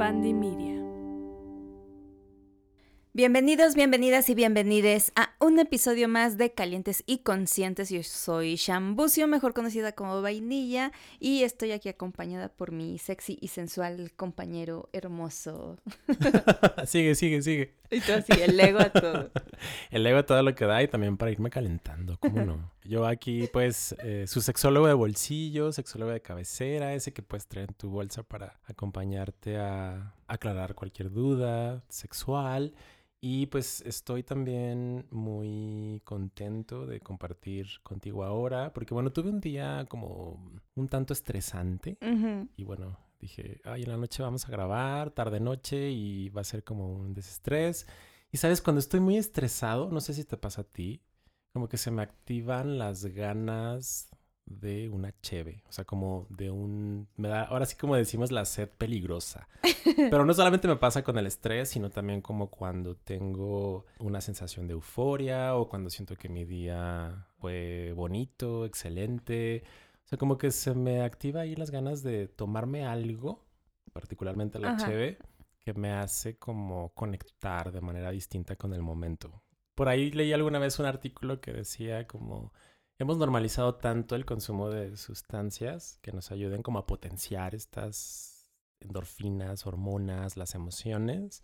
Media. Bienvenidos, bienvenidas y bienvenides a un episodio más de Calientes y Conscientes. Yo soy Shambucio, mejor conocida como Vainilla, y estoy aquí acompañada por mi sexy y sensual compañero hermoso. sigue, sigue, sigue. Y todo así, el ego a todo. el ego a todo lo que da y también para irme calentando, ¿cómo no? Yo aquí, pues, eh, su sexólogo de bolsillo, sexólogo de cabecera, ese que puedes traer en tu bolsa para acompañarte a aclarar cualquier duda sexual. Y pues estoy también muy contento de compartir contigo ahora, porque bueno, tuve un día como un tanto estresante y bueno, dije, ay, en la noche vamos a grabar, tarde noche y va a ser como un desestrés. Y sabes, cuando estoy muy estresado, no sé si te pasa a ti, como que se me activan las ganas de una cheve, o sea, como de un, me da, ahora sí como decimos la sed peligrosa, pero no solamente me pasa con el estrés, sino también como cuando tengo una sensación de euforia o cuando siento que mi día fue bonito, excelente, o sea, como que se me activa ahí las ganas de tomarme algo, particularmente la cheve, que me hace como conectar de manera distinta con el momento. Por ahí leí alguna vez un artículo que decía como hemos normalizado tanto el consumo de sustancias que nos ayuden como a potenciar estas endorfinas, hormonas, las emociones,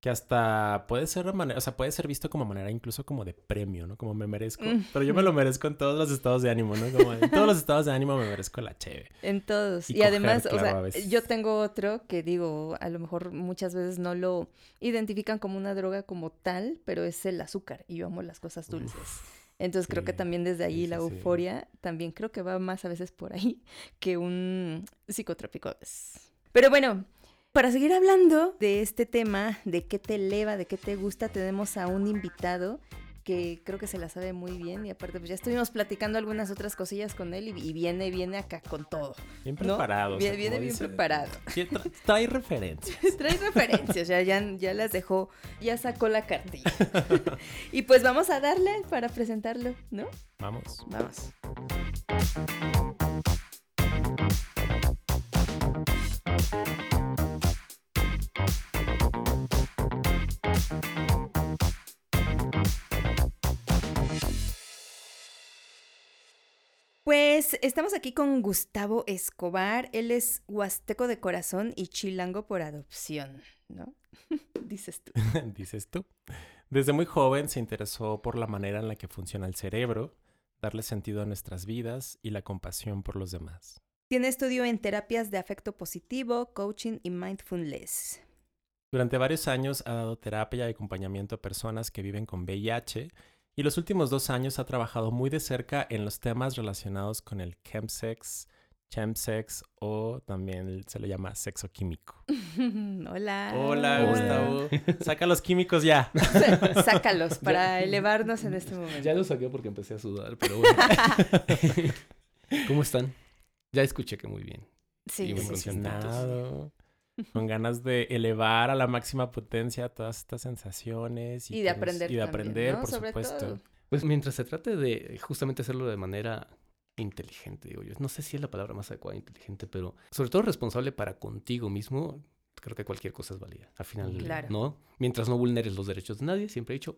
que hasta puede ser manera, o sea, puede ser visto como manera incluso como de premio, ¿no? Como me merezco, pero yo me lo merezco en todos los estados de ánimo, ¿no? Como en todos los estados de ánimo me merezco la cheve. En todos. Y, además, o sea, yo tengo otro que digo, a lo mejor muchas veces no lo identifican como una droga como tal, pero es el azúcar y yo amo las cosas dulces. Entonces creo que también desde ahí la euforia también creo que va más a veces por ahí que un psicotrópico. Pero bueno, para seguir hablando de este tema, de qué te eleva, de qué te gusta, tenemos a un invitado que creo que se la sabe muy bien y aparte pues ya estuvimos platicando algunas otras cosillas con él y, viene, viene acá con todo. Bien preparado. Viene, bien preparado. trae referencias. trae referencias, ya, ya, ya las dejó, ya sacó la cartilla. y pues vamos a darle para presentarlo, ¿no? Vamos. Vamos. Pues estamos aquí con Gustavo Escobar. Él es huasteco de corazón y chilango por adopción, ¿no? Dices tú. Dices tú. Desde muy joven se interesó por la manera en la que funciona el cerebro, darle sentido a nuestras vidas y la compasión por los demás. Tiene estudio en terapias de afecto positivo, coaching y mindfulness. Durante varios años ha dado terapia y acompañamiento a personas que viven con VIH y los últimos dos años ha trabajado muy de cerca en los temas relacionados con el chemsex, chemsex o también se le llama sexo químico. Hola. Hola, Gustavo. Saca los químicos ya. Sácalos para elevarnos en este momento. Ya los saqué porque empecé a sudar, pero bueno. ¿Cómo están? Ya escuché que muy bien. Sí, muy emocionado con ganas de elevar a la máxima potencia todas estas sensaciones. Y, de aprender. Y de aprender, por supuesto. Pues mientras se trate de justamente hacerlo de manera inteligente, digo yo. No sé si es la palabra más adecuada, inteligente, pero sobre todo responsable para contigo mismo, creo que cualquier cosa es válida. Al final, claro. ¿no? Mientras no vulneres los derechos de nadie, siempre he dicho,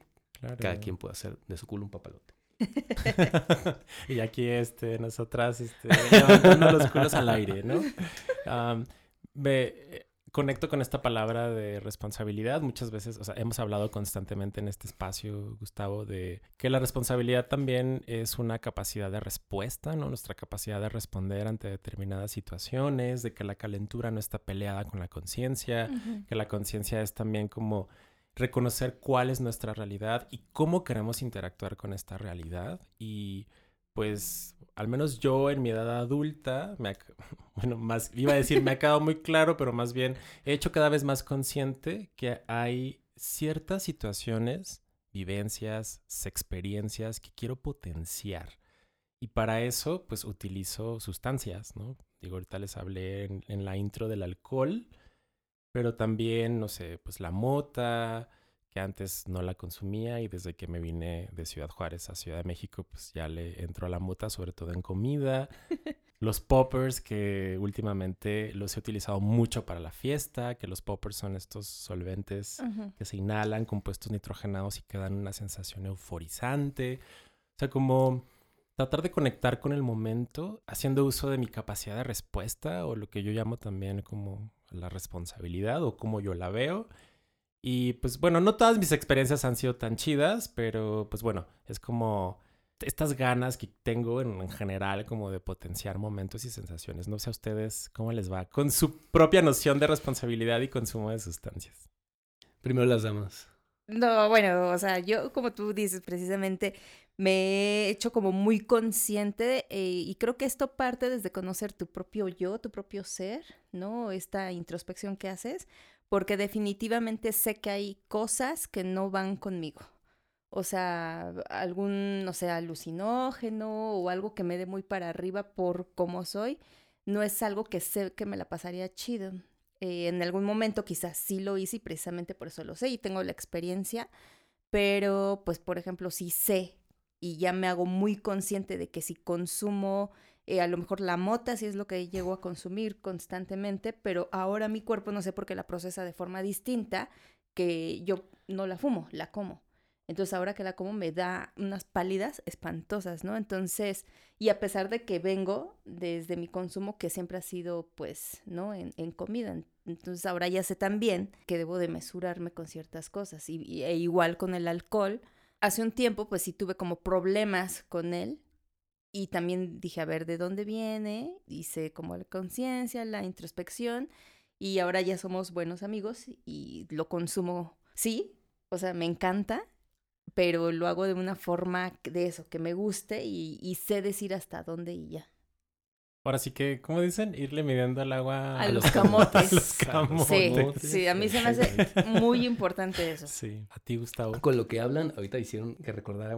cada quien puede hacer de su culo un papalote. y aquí, este, nosotras, este, levantando los culos al aire, ¿no? ve, conecto con esta palabra de responsabilidad. Muchas veces, o sea, hemos hablado constantemente en este espacio, Gustavo, de que la responsabilidad también es una capacidad de respuesta, ¿no? Nuestra capacidad de responder ante determinadas situaciones, de que la calentura no está peleada con la conciencia, que la conciencia es también como reconocer cuál es nuestra realidad y cómo queremos interactuar con esta realidad y pues al menos yo en mi edad adulta, me bueno, más iba a decir, me ha quedado muy claro, pero más bien he hecho cada vez más consciente que hay ciertas situaciones, vivencias, experiencias que quiero potenciar. Y para eso, pues utilizo sustancias, ¿no? Digo, ahorita les hablé en, en la intro del alcohol, pero también, no sé, pues la mota, que antes no la consumía y desde que me vine de Ciudad Juárez a Ciudad de México, pues ya le entró a la muta, sobre todo en comida. los poppers, que últimamente los he utilizado mucho para la fiesta, que los poppers son estos solventes que se inhalan, compuestos nitrogenados y que dan una sensación euforizante. O sea, como tratar de conectar con el momento haciendo uso de mi capacidad de respuesta o lo que yo llamo también como la responsabilidad o como yo la veo y pues bueno, no todas mis experiencias han sido tan chidas, pero pues bueno, es como estas ganas que tengo en, general como de potenciar momentos y sensaciones. No sé a ustedes cómo les va con su propia noción de responsabilidad y consumo de sustancias. Primero las damas. No, bueno, o sea, yo como tú dices precisamente, me he hecho como muy consciente eh, y creo que esto parte desde conocer tu propio yo, tu propio ser, ¿no? Esta introspección que haces, porque definitivamente sé que hay cosas que no van conmigo. O sea, algún, no sé, alucinógeno o algo que me dé muy para arriba por cómo soy, no es algo que sé que me la pasaría chido. Eh, en algún momento quizás sí lo hice y precisamente por eso lo sé y tengo la experiencia, pero pues por ejemplo sí sé y ya me hago muy consciente de que si consumo eh, a lo mejor la mota si es lo que llego a consumir constantemente, pero ahora mi cuerpo no sé por qué la procesa de forma distinta que yo no la fumo, la como. Entonces ahora que la como me da unas pálidas espantosas, ¿no? Entonces, y a pesar de que vengo desde mi consumo que siempre ha sido pues, ¿no? En, en comida. Entonces ahora ya sé también que debo de mesurarme con ciertas cosas. Y, e igual con el alcohol. Hace un tiempo pues sí tuve como problemas con él y también dije, a ver, ¿de dónde viene? Hice como la conciencia, la introspección y ahora ya somos buenos amigos y lo consumo, sí, o sea, me encanta, pero lo hago de una forma de eso, que me guste y, sé decir hasta dónde y ya. Ahora sí que, ¿cómo dicen? Irle midiendo al agua a, los camotes. A los camotes. Sí, sí, a mí se me hace muy importante eso. Sí, a ti, Gustavo. Con lo que hablan, ahorita hicieron que recordara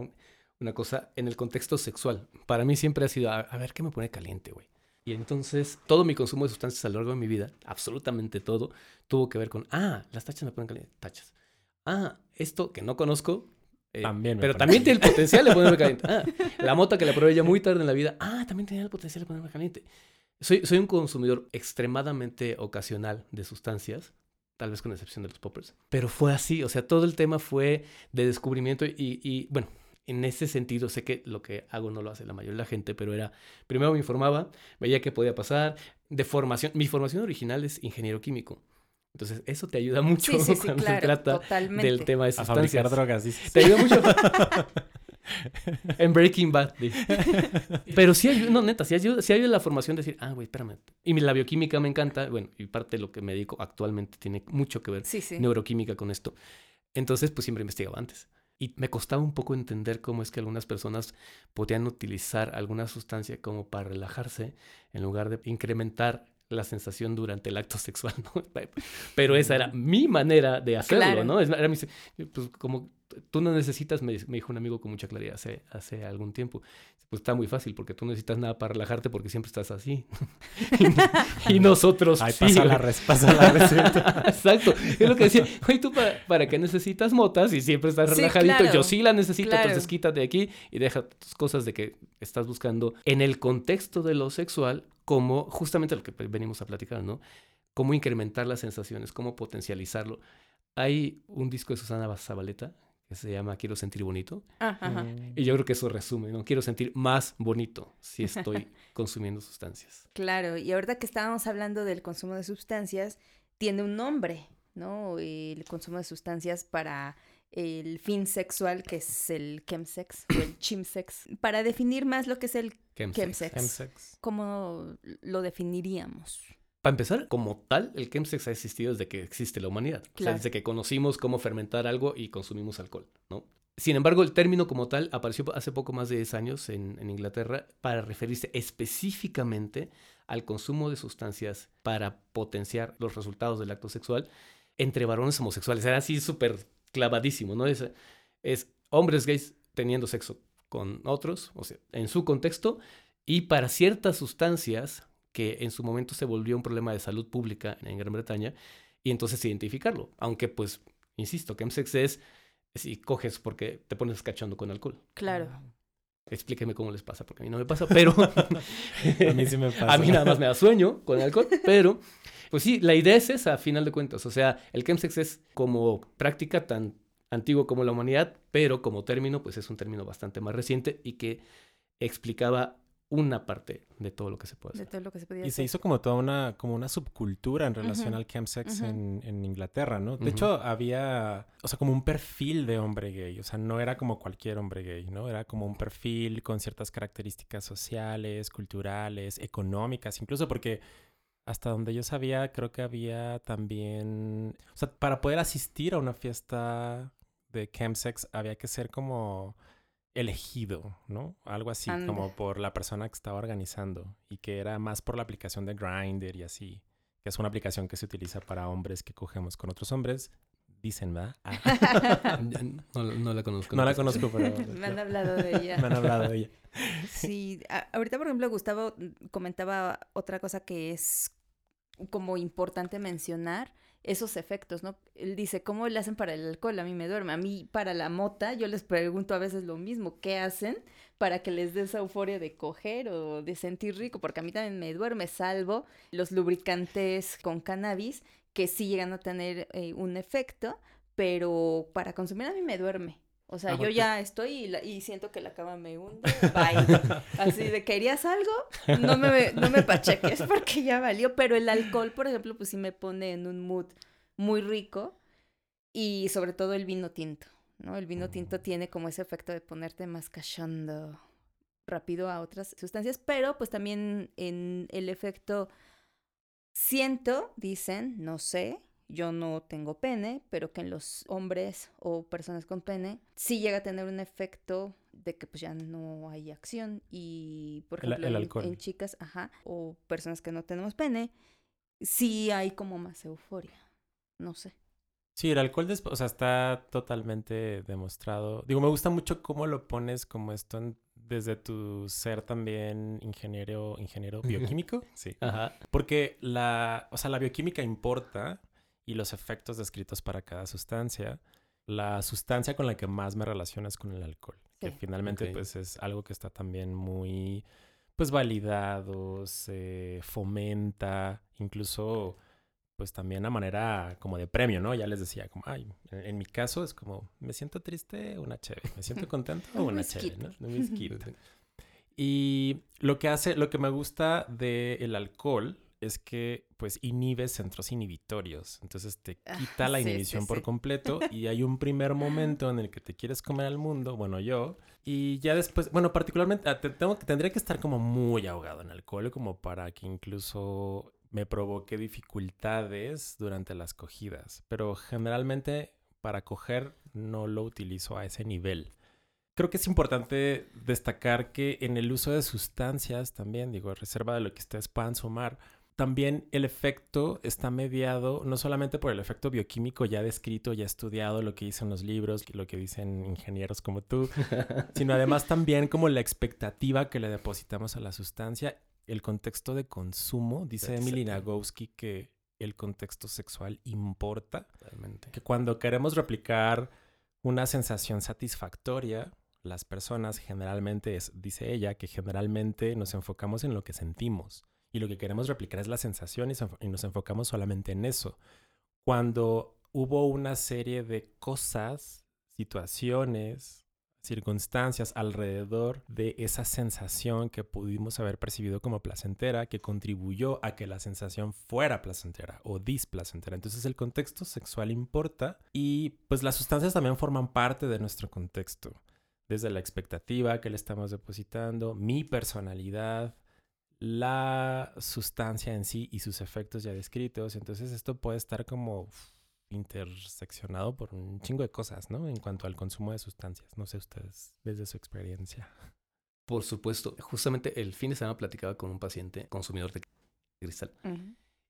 una cosa en el contexto sexual. Para mí siempre ha sido, a, ver qué me pone caliente, güey. Y entonces todo mi consumo de sustancias a lo largo de mi vida, absolutamente todo, tuvo que ver con, ah, las tachas me ponen caliente, tachas. Ah, esto que no conozco, eh, también pero también tiene el potencial de ponerme caliente. Ah, la mota que la probé ya muy tarde en la vida, ah, también tenía el potencial de ponerme caliente. Soy, soy un consumidor extremadamente ocasional de sustancias, tal vez con excepción de los poppers, pero fue así, o sea, todo el tema fue de descubrimiento y, y bueno, en ese sentido, sé que lo que hago no lo hace la mayoría de la gente, pero era, primero me informaba, veía qué podía pasar, de formación, mi formación original es ingeniero químico. Entonces, eso te ayuda mucho cuando se trata del tema de sustancias. A fabricar drogas, dices. Te ayuda mucho. en Breaking Bad. Pero sí ayuda, no, neta, sí ayuda, sí ayuda la formación de decir, ah, güey, espérame. Y la bioquímica me encanta, bueno, y parte de lo que me dedico actualmente tiene mucho que ver, neuroquímica con esto. Entonces, pues siempre investigaba antes. Y me costaba un poco entender cómo es que algunas personas podían utilizar alguna sustancia como para relajarse en lugar de incrementar la sensación durante el acto sexual, ¿no? Pero esa era mi manera de hacerlo, ¿no? Era mi, pues como tú no necesitas, me, dijo un amigo con mucha claridad hace, hace algún tiempo, pues está muy fácil porque tú no necesitas nada para relajarte porque siempre estás así. y, nosotros Ay, pasa, la pasa la receta. Exacto. Es lo que decía, oye, tú para, qué necesitas motas y siempre estás relajadito. Yo sí la necesito, entonces quítate de aquí y deja tus cosas de que estás buscando en el contexto de lo sexual como justamente lo que venimos a platicar, ¿no? Cómo incrementar las sensaciones, cómo potencializarlo. Hay un disco de Susana Zabaleta que se llama Quiero sentir bonito. Y yo creo que eso resume, ¿no? Quiero sentir más bonito si estoy consumiendo sustancias. Claro, y ahorita que estábamos hablando del consumo de sustancias, tiene un nombre, ¿no? El consumo de sustancias para el fin sexual, que es el chemsex o el chimsex. Para definir más lo que es el chemsex, ¿cómo lo definiríamos? Para empezar, como tal, el chemsex ha existido desde que existe la humanidad. O sea, desde que conocimos cómo fermentar algo y consumimos alcohol, ¿no? Sin embargo, el término como tal apareció hace poco más de 10 años en, en, Inglaterra para referirse específicamente al consumo de sustancias para potenciar los resultados del acto sexual entre varones homosexuales. Era así súper clavadísimo, ¿no? Es, es hombres gays teniendo sexo con otros, o sea, en su contexto, y para ciertas sustancias que en su momento se volvió un problema de salud pública en Gran Bretaña, y entonces identificarlo, aunque pues Insisto, chemsex es si coges porque te pones cachondo con alcohol. Claro. Explíqueme cómo les pasa, porque a mí no me pasa, pero... a mí sí me pasa. A mí nada más me da sueño con alcohol, pero... Pues sí, la idea es esa, a final de cuentas. O sea, el chemsex es como práctica tan antiguo como la humanidad, pero como término, pues es un término bastante más reciente y que explicaba una parte de todo lo que se puede hacer. De todo lo que se podía y se hizo como toda una, como una subcultura en relación al chemsex en, en, Inglaterra, ¿no? De hecho, había, o sea, como un perfil de hombre gay, o sea, no era como cualquier hombre gay, ¿no? Era como un perfil con ciertas características sociales, culturales, económicas, incluso porque hasta donde yo sabía, creo que había también, o sea, para poder asistir a una fiesta de chemsex había que ser como elegido, ¿no? Algo así, como por la persona que estaba organizando y que era más por la aplicación de Grindr y así, que es una aplicación que se utiliza para hombres que cogemos con otros hombres. Dicen, ¿verdad? Ah. no, la conozco. No la conozco, pero... Me han hablado de ella. Me han hablado de ella. Sí, ahorita, por ejemplo, Gustavo comentaba otra cosa que es como importante mencionar, esos efectos, ¿no? Él dice, ¿cómo le hacen para el alcohol? A mí me duerme. A mí, para la mota, yo les pregunto a veces lo mismo, ¿qué hacen para que les dé esa euforia de coger o de sentir rico? Porque a mí también me duerme, salvo los lubricantes con cannabis, que sí llegan a tener eh, un efecto, pero para consumir a mí me duerme. O sea, yo ya estoy y, siento que la cama me hunde. Bye. Así de, ¿querías algo? No me, no me pacheques porque ya valió. Pero el alcohol, por ejemplo, pues sí me pone en un mood muy rico. Y sobre todo el vino tinto, ¿no? El vino tinto tiene como ese efecto de ponerte más cachando rápido a otras sustancias. Pero pues también en el efecto siento, dicen, no sé, yo no tengo pene, pero que en los hombres o personas con pene sí llega a tener un efecto de que pues ya no hay acción y por ejemplo en, chicas, ajá, o personas que no tenemos pene, sí hay como más euforia, no sé. Sí, el alcohol, o sea, está totalmente demostrado. Digo, me gusta mucho cómo lo pones como esto desde tu ser también ingeniero, ingeniero bioquímico. Sí. Ajá. Porque la, o sea, la bioquímica importa y los efectos descritos para cada sustancia. La sustancia con la que más me relaciono es con el alcohol, que finalmente pues es algo que está también muy pues validado, se fomenta, incluso pues también a manera como de premio, ¿no? Ya les decía, como, ay, en, mi caso es como, me siento triste, una chévere, me siento contento, una chévere, ¿no? Un y lo que hace, lo que me gusta del alcohol es que pues inhibe centros inhibitorios. Entonces te ah, quita la inhibición por completo y hay un primer momento en el que te quieres comer al mundo, bueno yo, y ya después, bueno, particularmente ah, tengo, tendría que estar como muy ahogado en alcohol como para que incluso me provoque dificultades durante las cogidas, pero generalmente para coger no lo utilizo a ese nivel. Creo que es importante destacar que en el uso de sustancias también, digo, reserva de lo que ustedes puedan sumar, también el efecto está mediado no solamente por el efecto bioquímico ya descrito, ya estudiado, lo que dicen los libros, lo que dicen ingenieros como tú, sino además también como la expectativa que le depositamos a la sustancia, el contexto de consumo. Dice Emily Nagoski que el contexto sexual importa. Realmente. Que cuando queremos replicar una sensación satisfactoria, las personas generalmente, es, dice ella, que generalmente nos enfocamos en lo que sentimos y lo que queremos replicar es la sensación y, nos enfocamos solamente en eso. Cuando hubo una serie de cosas, situaciones, circunstancias alrededor de esa sensación que pudimos haber percibido como placentera, que contribuyó a que la sensación fuera placentera o displacentera. Entonces el contexto sexual importa y pues las sustancias también forman parte de nuestro contexto. Desde la expectativa que le estamos depositando, mi personalidad, la sustancia en sí y sus efectos ya descritos. Entonces esto puede estar como interseccionado por un chingo de cosas, ¿no? En cuanto al consumo de sustancias. No sé ustedes, desde su experiencia. Por supuesto. Justamente el fin de semana platicaba con un paciente consumidor de cristal.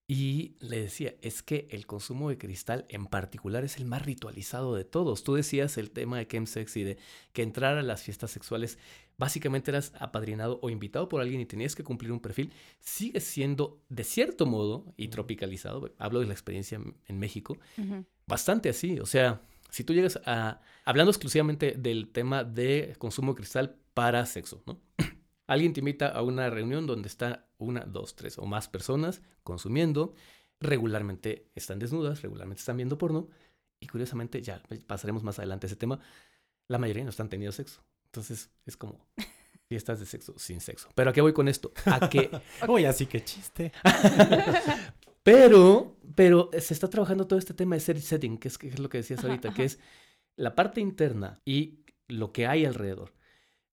Y le decía, es que el consumo de cristal en particular es el más ritualizado de todos. Tú decías el tema de chemsex y de que entrar a las fiestas sexuales, básicamente eras apadrinado o invitado por alguien y tenías que cumplir un perfil. Sigue siendo, de cierto modo, y tropicalizado, hablo de la experiencia en México, bastante así. O sea, si tú llegas a, hablando exclusivamente del tema de consumo de cristal para sexo, ¿no? Alguien te invita a una reunión donde está una, dos, tres o más personas consumiendo. Regularmente están desnudas, regularmente están viendo porno. Y curiosamente, ya pasaremos más adelante a ese tema, la mayoría no están teniendo sexo. Entonces es como fiestas de sexo sin sexo. Pero ¿a qué voy con esto? A que... Uy, así que chiste. pero, pero se está trabajando todo este tema de set setting, que es, que es lo que decías ahorita, que es la parte interna y lo que hay alrededor.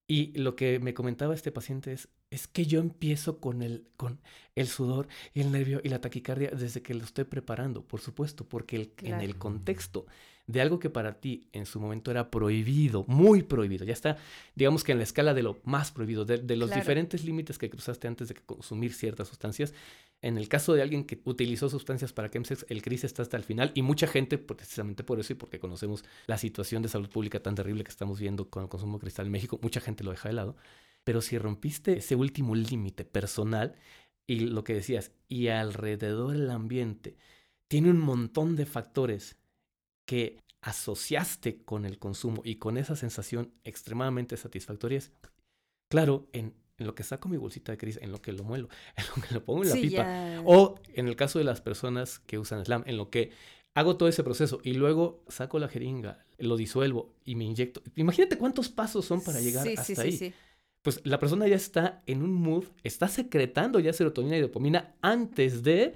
Y lo que me comentaba este paciente es, es que yo empiezo con el, con el sudor y el nervio y la taquicardia desde que lo estoy preparando, por supuesto, porque en el contexto de algo que para ti en su momento era prohibido, muy prohibido, ya está, digamos que en la escala de lo más prohibido, de, los diferentes límites que cruzaste antes de consumir ciertas sustancias, en el caso de alguien que utilizó sustancias para chemsex, el CRIS está hasta el final y mucha gente, precisamente por eso y porque conocemos la situación de salud pública tan terrible que estamos viendo con el consumo de cristal en México, mucha gente lo deja de lado. Pero si rompiste ese último límite personal y lo que decías, y alrededor del ambiente, tiene un montón de factores que asociaste con el consumo y con esa sensación extremadamente satisfactoria, claro, en en lo que saco mi bolsita de cris, en lo que lo muelo, en lo que lo pongo en la pipa. O en el caso de las personas que usan slam, en lo que hago todo ese proceso y luego saco la jeringa, lo disuelvo y me inyecto. Imagínate cuántos pasos son para llegar hasta ahí. Pues la persona ya está en un mood, está secretando ya serotonina y dopamina antes de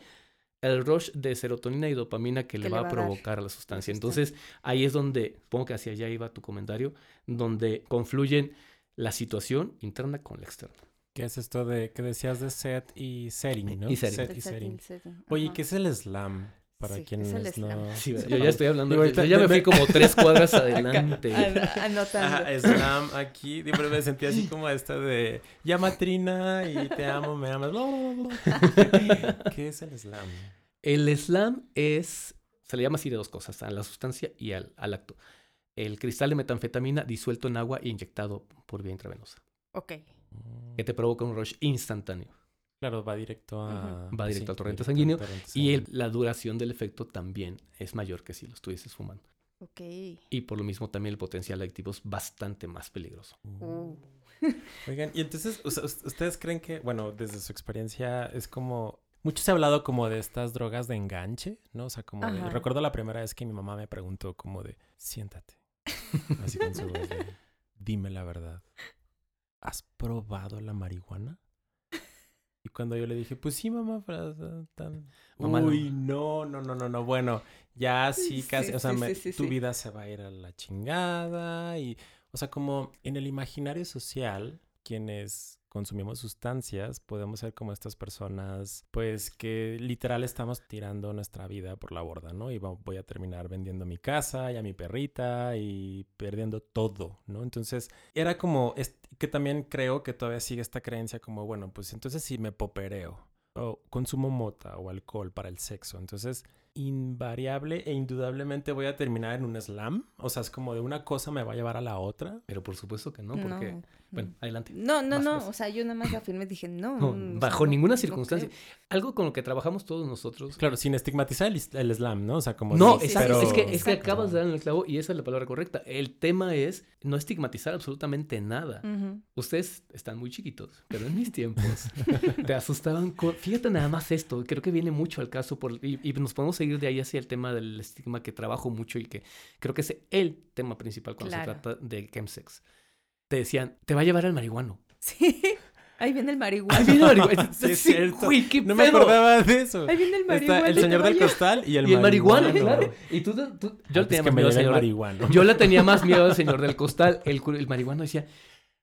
el rush de serotonina y dopamina que, le va, a provocar la sustancia. Entonces, ahí es donde, supongo que hacia allá iba tu comentario, donde confluyen la situación interna con la externa. ¿Qué es esto de que decías de set y setting, no? Y setting. Set y setting. Oye, ¿qué es el slam? Para quienes no... Sí, yo ya estoy hablando. yo ya me fui como tres cuadras adelante. Anotando. slam aquí. Pero me sentí así como esta de... Llama Trina y te amo, me amas. ¿Qué es el slam? El slam es... Se le llama así de dos cosas. A la sustancia y al, al acto el cristal de metanfetamina disuelto en agua e inyectado por vía intravenosa. Ok. Que te provoca un rush instantáneo. Claro, va directo a... Va directo al torrente sanguíneo. Y la duración del efecto también es mayor que si lo estuvieses fumando. Ok. Y por lo mismo también el potencial adictivo es bastante más peligroso. Uh. Oigan, y entonces, ¿ustedes creen que, bueno, desde su experiencia es como mucho se ha hablado como de estas drogas de enganche, ¿no? O sea, como de, recuerdo la primera vez que mi mamá me preguntó como de, siéntate. Así con su voz dime la verdad. ¿Has probado la marihuana? Y cuando yo le dije, pues sí, mamá, pero tan... Uy, no, no, no, no, no. Bueno, ya sí, casi, o sea, tu vida se va a ir a la chingada y, o sea, como en el imaginario social, quienes consumimos sustancias, podemos ser como estas personas, pues que literal estamos tirando nuestra vida por la borda, ¿no? Y voy a terminar vendiendo mi casa y a mi perrita y perdiendo todo, ¿no? Entonces, era como, que también creo que todavía sigue esta creencia como, bueno, pues entonces si me popereo o consumo mota o alcohol para el sexo, entonces invariable e indudablemente voy a terminar en un slam. O sea, es como de una cosa me va a llevar a la otra. Pero por supuesto que no, porque... Bueno, adelante. No, no, no. O sea, yo nada más afirmé y dije, no. bajo ninguna circunstancia. Algo con lo que trabajamos todos nosotros. Claro, sin estigmatizar el, slam, ¿no? O sea, como... No, exacto. Es, que, es que acabas de dar en el clavo y esa es la palabra correcta. El tema es no estigmatizar absolutamente nada. Ustedes están muy chiquitos, pero en mis tiempos te asustaban con... Fíjate nada más esto. Creo que viene mucho al caso por... y, y nos podemos seguir de ahí hacia el tema del estigma que trabajo mucho y que creo que es el tema principal cuando se trata de chemsex. Te decían, te va a llevar al marihuano. Sí. Ahí viene el marihuano. Ahí viene el marihuano. sí, qué no me acordaba de eso. Ahí viene el marihuano. el señor del costal y el, y el marihuano. claro. Y tú, yo le tenía más miedo al señor. Marihuano. Yo le tenía más miedo al señor del costal. El, el marihuano decía,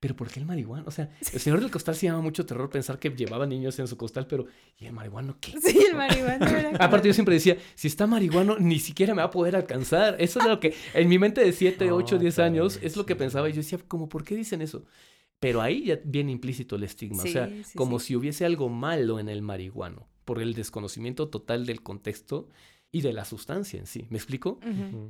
pero ¿por qué el marihuana? O sea, el señor del costal se llama mucho terror pensar que llevaba niños en su costal, pero ¿y el marihuano qué? Sí, el marihuano era Aparte yo siempre decía, si está marihuano, ni siquiera me va a poder alcanzar. Eso es lo que en mi mente de 7, 8, 10 años es lo que pensaba. Y yo decía, ¿cómo por qué dicen eso? Pero ahí ya viene implícito el estigma. o sea, como si hubiese algo malo en el marihuano. por el desconocimiento total del contexto y de la sustancia en sí. ¿Me explico?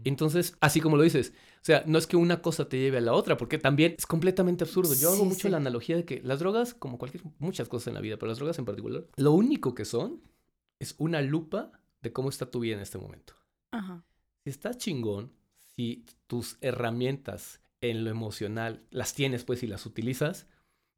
Entonces, así como lo dices, o sea, no es que una cosa te lleve a la otra, porque también es completamente absurdo. Yo hago mucho la analogía de que las drogas, como cualquier, muchas cosas en la vida, pero las drogas en particular, lo único que son es una lupa de cómo está tu vida en este momento. Ajá. Si estás chingón, si tus herramientas en lo emocional las tienes pues y las utilizas,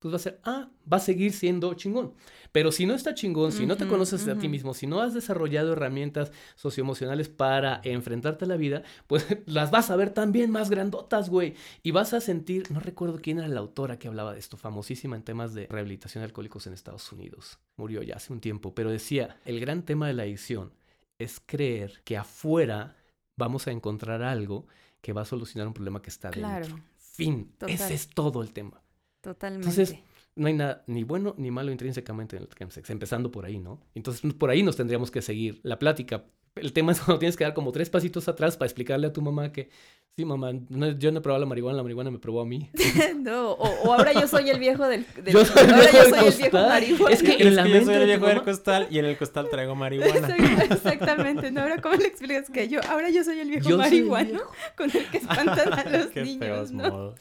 pues va a ser, ah, va a seguir siendo chingón. Pero si no está chingón, si no te conoces a ti mismo, si no has desarrollado herramientas socioemocionales para enfrentarte a la vida, pues las vas a ver también más grandotas, güey. Y vas a sentir, no recuerdo quién era la autora que hablaba de esto, famosísima en temas de rehabilitación de alcohólicos en Estados Unidos. Murió ya hace un tiempo, pero decía, el gran tema de la adicción es creer que afuera vamos a encontrar algo que va a solucionar un problema que está claro. dentro. Fin. Ese es todo el tema. Totalmente. Entonces, no hay nada ni bueno ni malo intrínsecamente en el chemsex, empezando por ahí, ¿no? Entonces, por ahí nos tendríamos que seguir la plática. El tema es cuando tienes que dar como tres pasitos atrás para explicarle a tu mamá que Sí, mamá, yo no he probado la marihuana, la marihuana me probó a mí. no, o, ahora yo soy el viejo del, yo soy el ahora yo soy el viejo marihuana. Es que, en la yo soy el viejo del costal y en el costal traigo marihuana. exactamente, ¿no? Ahora, ¿cómo le explicas que yo, ahora yo soy el viejo marihuana con el que espantan a los Qué niños, feos ¿no? Modos.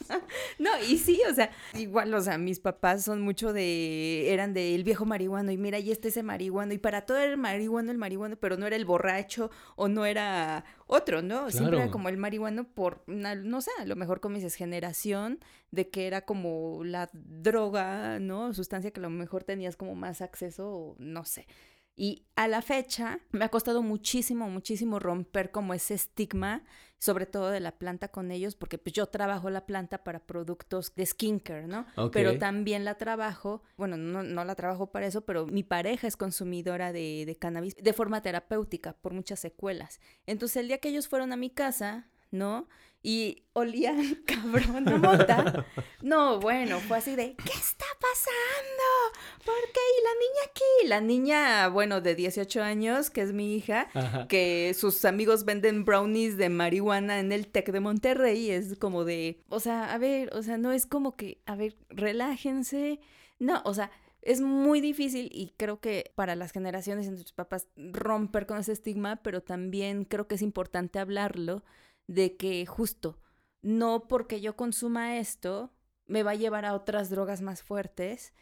no, y sí, o sea, igual, o sea, mis papás son mucho de, eran del viejo marihuano y mira, y este es el marihuano y para todo era el marihuano, el marihuano, pero no era el borracho o no era otro, ¿no? Siempre era como el marihuano por, no sé, a lo mejor con mi generación, de que era como la droga, ¿no? Sustancia que a lo mejor tenías como más acceso, no sé. Y a la fecha me ha costado muchísimo, muchísimo romper como ese estigma, sobre todo de la planta con ellos, porque pues yo trabajo la planta para productos de skincare, ¿no? Pero también la trabajo, bueno, no, no, la trabajo para eso, pero mi pareja es consumidora de, de cannabis de forma terapéutica por muchas secuelas. Entonces el día que ellos fueron a mi casa, ¿no? y olían cabrón de mota. No, bueno, fue así de, ¿qué está pasando? ¿Por qué? ¿Y la niña aquí? La niña, bueno, de 18 años, que es mi hija, que sus amigos venden brownies de marihuana en el TEC de Monterrey, es como de, o sea, a ver, o sea, no es como que, a ver, relájense. No, o sea, es muy difícil y creo que para las generaciones de tus papás romper con ese estigma, pero también creo que es importante hablarlo de que justo no porque yo consuma esto me va a llevar a otras drogas más fuertes.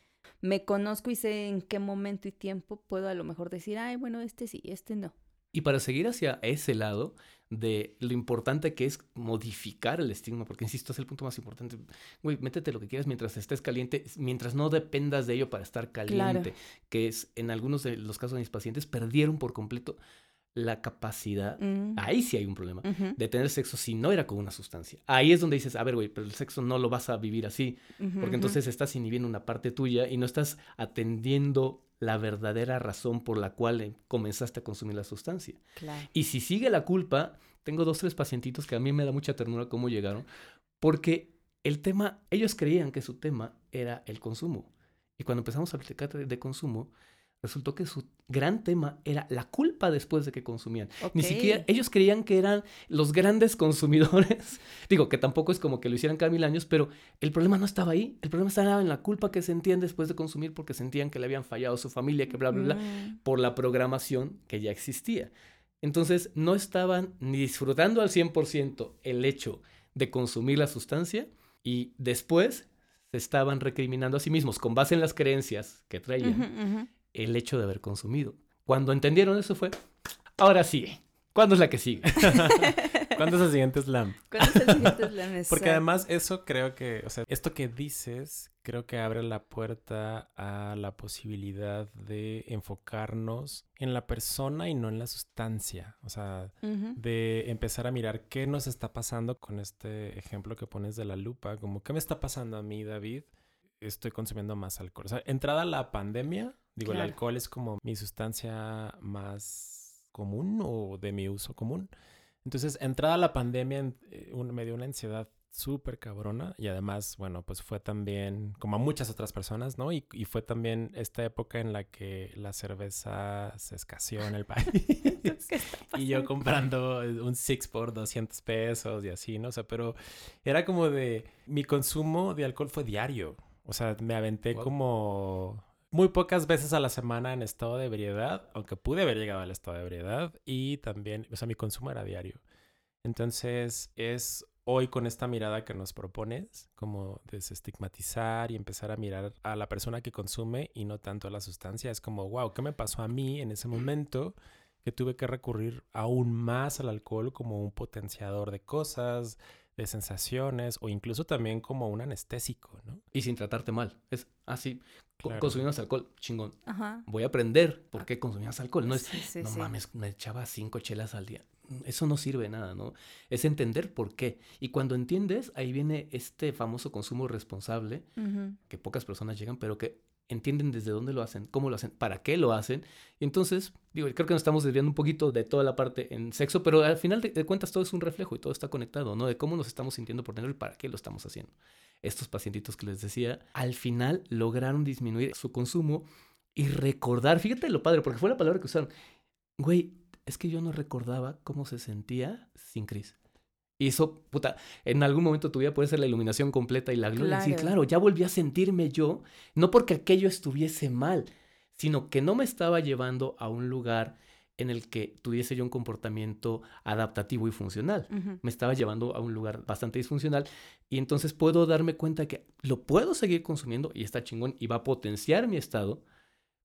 Me conozco y sé en qué momento y tiempo puedo a lo mejor decir, ay, bueno, este sí, este no. Y para seguir hacia ese lado de lo importante que es modificar el estigma, porque insisto, es el punto más importante. Güey, métete lo que quieras mientras estés caliente, mientras no dependas de ello para estar caliente, que es en algunos de los casos de mis pacientes perdieron por completo la capacidad, mm. ahí sí hay un problema, de tener sexo si no era con una sustancia. Ahí es donde dices, a ver, güey, pero el sexo no lo vas a vivir así, porque entonces estás inhibiendo una parte tuya y no estás atendiendo la verdadera razón por la cual eh, comenzaste a consumir la sustancia. Y si sigue la culpa, tengo dos, tres pacientitos que a mí me da mucha ternura cómo llegaron, porque el tema, ellos creían que su tema era el consumo. Y cuando empezamos a platicar de consumo, resultó que su gran tema era la culpa después de que consumían. Ni siquiera ellos creían que eran los grandes consumidores. Digo, que tampoco es como que lo hicieran cada mil años, pero el problema no estaba ahí. El problema estaba en la culpa que sentían después de consumir porque sentían que le habían fallado a su familia, que bla, bla, bla, mm. por la programación que ya existía. Entonces, no estaban ni disfrutando al 100% el hecho de consumir la sustancia y después se estaban recriminando a sí mismos con base en las creencias que traían el hecho de haber consumido. Cuando entendieron eso fue, ahora sí, ¿cuándo es la que sigue? ¿Cuándo es el siguiente slam? ¿Cuándo es el siguiente slam? Porque además eso creo que, o sea, esto que dices, creo que abre la puerta a la posibilidad de enfocarnos en la persona y no en la sustancia. O sea, de empezar a mirar qué nos está pasando con este ejemplo que pones de la lupa, como qué me está pasando a mí, David. Estoy consumiendo más alcohol. O sea, entrada la pandemia, Digo, el alcohol es como mi sustancia más común o de mi uso común. Entonces, entrada la pandemia, eh, me dio una ansiedad súper cabrona y además, bueno, pues fue también, como a muchas otras personas, ¿no? Y, fue también esta época en la que la cerveza se escaseó en el país. y yo comprando un six por 200 pesos y así, ¿no? O sea, pero era como de, mi consumo de alcohol fue diario. O sea, me aventé como muy pocas veces a la semana en estado de ebriedad, aunque pude haber llegado al estado de ebriedad y también, o sea, mi consumo era diario. Entonces es hoy con esta mirada que nos propones, como desestigmatizar y empezar a mirar a la persona que consume y no tanto a la sustancia, es como, wow, ¿qué me pasó a mí en ese momento? que tuve que recurrir aún más al alcohol como un potenciador de cosas, de sensaciones o incluso también como un anestésico, ¿no? Y sin tratarte mal. Es así, ah, consumimos alcohol, chingón. Voy a aprender por qué consumías alcohol. No es, no mames, me echaba cinco chelas al día. Eso no sirve nada, ¿no? Es entender por qué. Y cuando entiendes, ahí viene este famoso consumo responsable, que pocas personas llegan, pero que entienden desde dónde lo hacen, cómo lo hacen, para qué lo hacen. Y entonces, digo, creo que nos estamos desviando un poquito de toda la parte en sexo, pero al final de, cuentas todo es un reflejo y todo está conectado, ¿no? De cómo nos estamos sintiendo por tener y para qué lo estamos haciendo. Estos pacientitos que les decía, al final lograron disminuir su consumo y recordar, fíjate lo padre, porque fue la palabra que usaron, güey, es que yo no recordaba cómo se sentía sin Cris. Y eso, puta, en algún momento tu vida puede ser la iluminación completa y la gloria. Claro. claro, ya volví a sentirme yo, no porque aquello estuviese mal, sino que no me estaba llevando a un lugar en el que tuviese yo un comportamiento adaptativo y funcional. Me estaba llevando a un lugar bastante disfuncional y entonces puedo darme cuenta que lo puedo seguir consumiendo y está chingón y va a potenciar mi estado,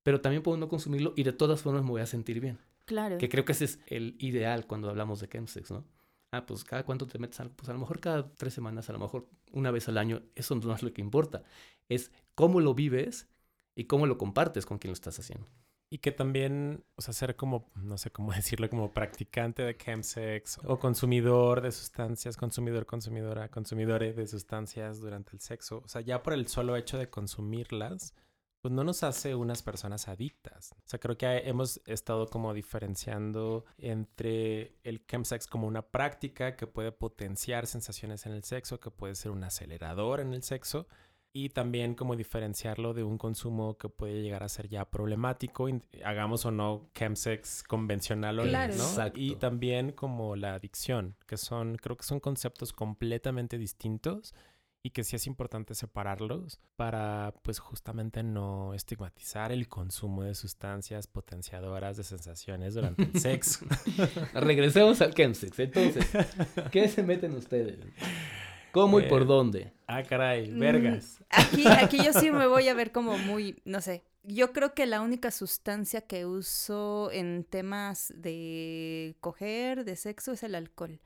pero también puedo no consumirlo y de todas formas me voy a sentir bien. Claro. Que creo que ese es el ideal cuando hablamos de chemsex, ¿no? Ah, pues cada cuánto te metes pues a lo mejor cada tres semanas, a lo mejor una vez al año, eso no es lo que importa, es cómo lo vives y cómo lo compartes con quien lo estás haciendo. Y que también, o sea, ser como, no sé cómo decirlo, como practicante de chemsex o consumidor de sustancias, consumidor, consumidora, consumidores de sustancias durante el sexo. O sea, ya por el solo hecho de consumirlas, pues no nos hace unas personas adictas. O sea, creo que hemos estado como diferenciando entre el chemsex como una práctica que puede potenciar sensaciones en el sexo, que puede ser un acelerador en el sexo, y también como diferenciarlo de un consumo que puede llegar a ser ya problemático, hagamos o no chemsex convencional o no, y también como la adicción, que son creo que son conceptos completamente distintos y que sí es importante separarlos para pues justamente no estigmatizar el consumo de sustancias potenciadoras de sensaciones durante el sexo. Regresemos al chemsex. Entonces, ¿qué se meten ustedes? ¿Cómo y por dónde? Ah, caray, mm, vergas. Aquí, aquí yo sí me voy a ver como muy, no sé. Yo creo que la única sustancia que uso en temas de coger, de sexo, es el alcohol.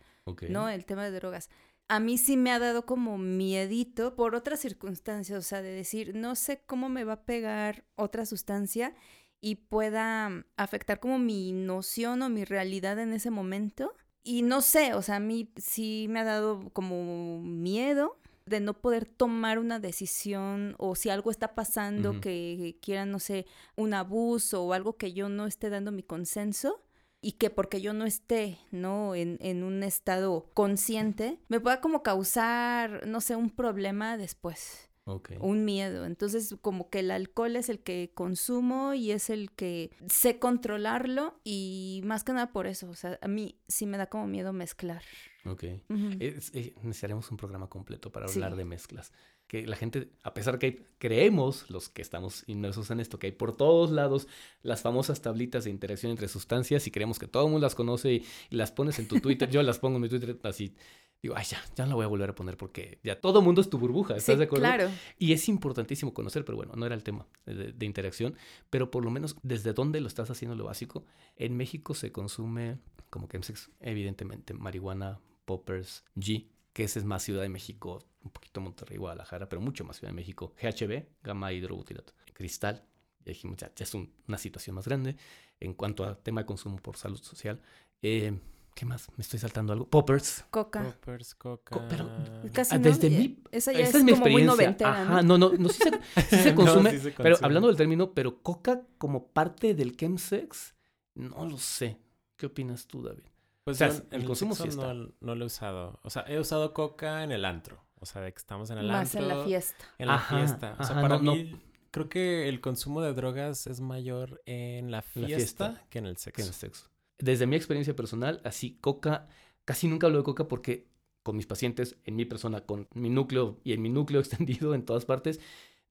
No, el tema de drogas a mí sí me ha dado como miedito por otras circunstancias, o sea, de decir, no sé cómo me va a pegar otra sustancia y pueda afectar como mi noción o mi realidad en ese momento. Y no sé, o sea, a mí sí me ha dado como miedo de no poder tomar una decisión o si algo está pasando que quiera, no sé, un abuso o algo que yo no esté dando mi consenso y que porque yo no esté, ¿no? En, en, un estado consciente, me pueda como causar, no sé, un problema después. Okay. Un miedo. Entonces, como que el alcohol es el que consumo y es el que sé controlarlo y más que nada por eso, o sea, a mí sí me da como miedo mezclar. Ok. Eh, necesitaremos un programa completo para hablar de mezclas que la gente, a pesar que creemos, los que estamos inmersos en esto, que hay por todos lados las famosas tablitas de interacción entre sustancias y creemos que todo el mundo las conoce y, las pones en tu Twitter, yo las pongo en mi Twitter así, digo, ay, ya, ya no la voy a volver a poner porque ya todo el mundo es tu burbuja, ¿estás de acuerdo? Claro. Y es importantísimo conocer, pero bueno, no era el tema de, de, interacción, pero por lo menos desde dónde lo estás haciendo lo básico. En México se consume, como que evidentemente, marihuana, poppers, G, que ese es más Ciudad de México, un poquito Monterrey, Guadalajara, pero mucho más Ciudad de México. GHB, gamma hidrobutilato. Cristal, ya dijimos, ya, es una situación más grande. En cuanto a tema de consumo por salud social, eh, ¿Qué más? ¿Me estoy saltando algo? Poppers. Coca. Poppers, coca. pero casi ah, desde mi esa ya es, mi como experiencia. Ajá, ¿no? no, no, sí se, consume, Pero hablando del término, pero coca como parte del chemsex, no lo sé. ¿Qué opinas tú, David? Pues o sea, el consumo sí está. No, no, lo he usado. O sea, he usado coca en el antro. O sea, de que estamos en el Más antro. en la fiesta. En la fiesta. O sea, para mí, creo que el consumo de drogas es mayor en la fiesta, que en el sexo. Que en el sexo. Desde mi experiencia personal, así, coca, casi nunca hablo de coca porque con mis pacientes, en mi persona, con mi núcleo y en mi núcleo extendido en todas partes,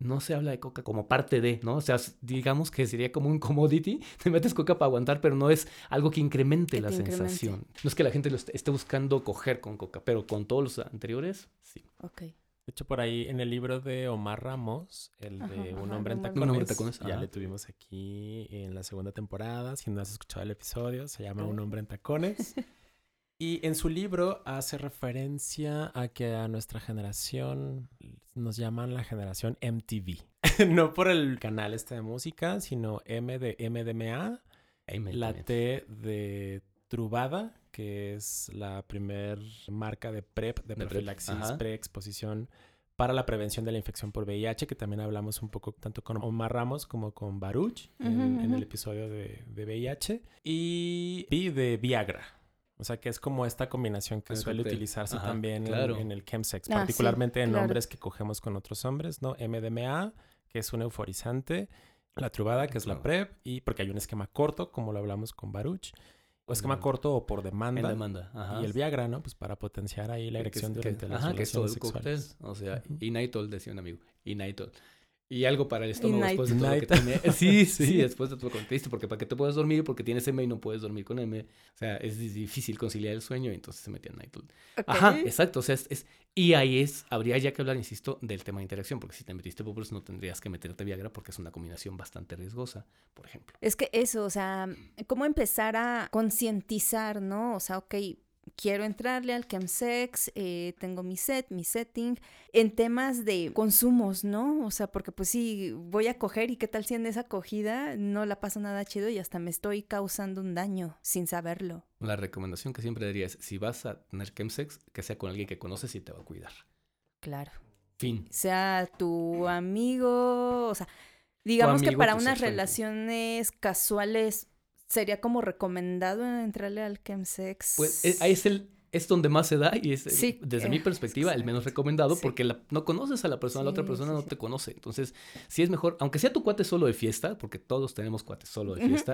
no se habla de coca como parte de, ¿no? O sea, digamos que sería como un commodity, te metes coca para aguantar, pero no es algo que incremente la sensación. No es que la gente lo esté, buscando coger con coca, pero con todos los anteriores, sí. Ok. De hecho, por ahí en el libro de Omar Ramos, el de Un hombre en tacones, ya le tuvimos aquí en la segunda temporada. Si no has escuchado el episodio, se llama Un hombre en tacones. Y en su libro hace referencia a que a nuestra generación nos llaman la generación MTV. no por el canal este de música, sino M de MDMA, la T de Trubada, que es la primer marca de PrEP, de, profilaxis, preexposición para la prevención de la infección por VIH, que también hablamos un poco tanto con Omar Ramos como con Baruch en, el episodio de, de VIH. Y B de Viagra o sea, que es como esta combinación que suele utilizarse también en, el chemsex, ah, particularmente en hombres que cogemos con otros hombres, ¿no? MDMA, que es un euforizante, la trubada, que es la PrEP, y porque hay un esquema corto, como lo hablamos con Baruch, o esquema corto o por demanda. demanda, Y el Viagra, ¿no? Pues para potenciar ahí la erección durante las ajá, que es todo el cóctel, o sea, Inaitol, decía un amigo, Inaitol. Y algo para el estómago después de todo lo que tiene. Sí, sí, después de todo lo que triste, porque para que te puedas dormir, porque tienes M y no puedes dormir con M. O sea, es difícil conciliar el sueño y entonces se metía Night Ajá, exacto. O sea, es, Y ahí es, habría ya que hablar, insisto, del tema de interacción, porque si te metiste Bubbles no tendrías que meterte Viagra porque es una combinación bastante riesgosa, por ejemplo. Es que eso, o sea, cómo empezar a concientizar, ¿no? O sea, ok, quiero entrarle al chemsex, eh, tengo mi set, mi setting, en temas de consumos, ¿no? O sea, porque pues sí, voy a coger y qué tal si en esa acogida no la paso nada chido y hasta me estoy causando un daño sin saberlo. La recomendación que siempre diría es, si vas a tener chemsex, que sea con alguien que conoces y te va a cuidar. Claro. Fin. Sea tu amigo, o sea, digamos que para unas relaciones casuales sería como recomendado entrarle al chemsex. Pues eh, ahí es el es donde más se da y es eh, desde mi perspectiva el menos recomendado porque no conoces a la persona, la otra persona no te conoce. Entonces, si es mejor, aunque sea tu cuate solo de fiesta, porque todos tenemos cuates solo de fiesta,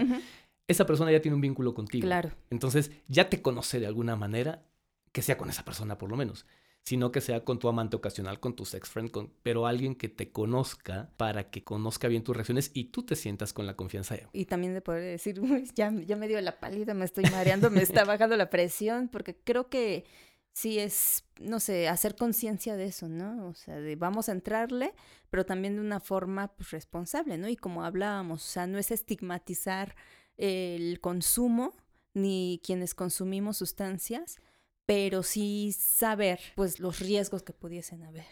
esa persona ya tiene un vínculo contigo. Claro. Entonces, ya te conoce de alguna manera, que sea con esa persona por lo menos sino que sea con tu amante ocasional, con tu sex friend, con, pero alguien que te conozca para que conozca bien tus reacciones y tú te sientas con la confianza. Y también de poder decir, ya, ya me dio la pálida, me estoy mareando, me está bajando la presión, porque creo que sí es, no sé, hacer conciencia de eso, ¿no? O sea, de vamos a entrarle, pero también de una forma pues, responsable, ¿no? Y como hablábamos, o sea, no es estigmatizar el consumo ni quienes consumimos sustancias, pero sí saber pues los riesgos que pudiesen haber.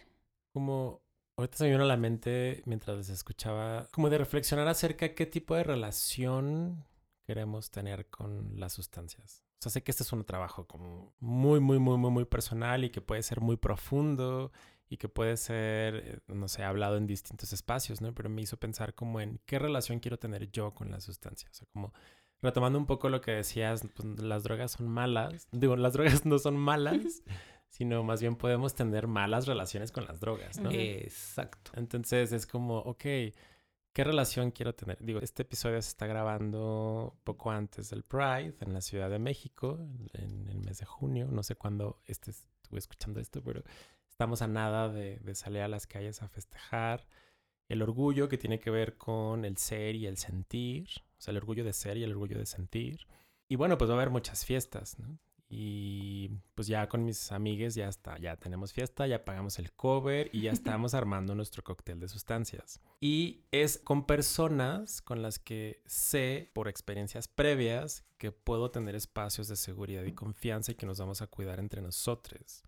Como ahorita se me vino a la mente mientras les escuchaba, como de reflexionar acerca de qué tipo de relación queremos tener con las sustancias. O sea, sé que este es un trabajo como muy, muy, muy, muy, muy personal y que puede ser muy profundo y que puede ser, eh, no sé, hablado en distintos espacios, ¿no? Pero me hizo pensar como en qué relación quiero tener yo con las sustancias. O sea, como retomando un poco lo que decías, pues, las drogas son malas. Digo, las drogas no son malas, sino más bien podemos tener malas relaciones con las drogas, ¿no? Exacto. Entonces es como, ok, ¿qué relación quiero tener? Digo, este episodio se está grabando poco antes del Pride en la Ciudad de México, en el mes de junio. No sé cuándo estés escuchando esto, pero estamos a nada de, de salir a las calles a festejar el orgullo que tiene que ver con el ser y el sentir, el orgullo de ser y el orgullo de sentir. Y bueno, pues va a haber muchas fiestas, ¿no? Y pues ya con mis amigues ya está, ya tenemos fiesta, ya pagamos el cover y ya estamos armando nuestro cóctel de sustancias. Y es con personas con las que sé por experiencias previas que puedo tener espacios de seguridad y confianza y que nos vamos a cuidar entre nosotros.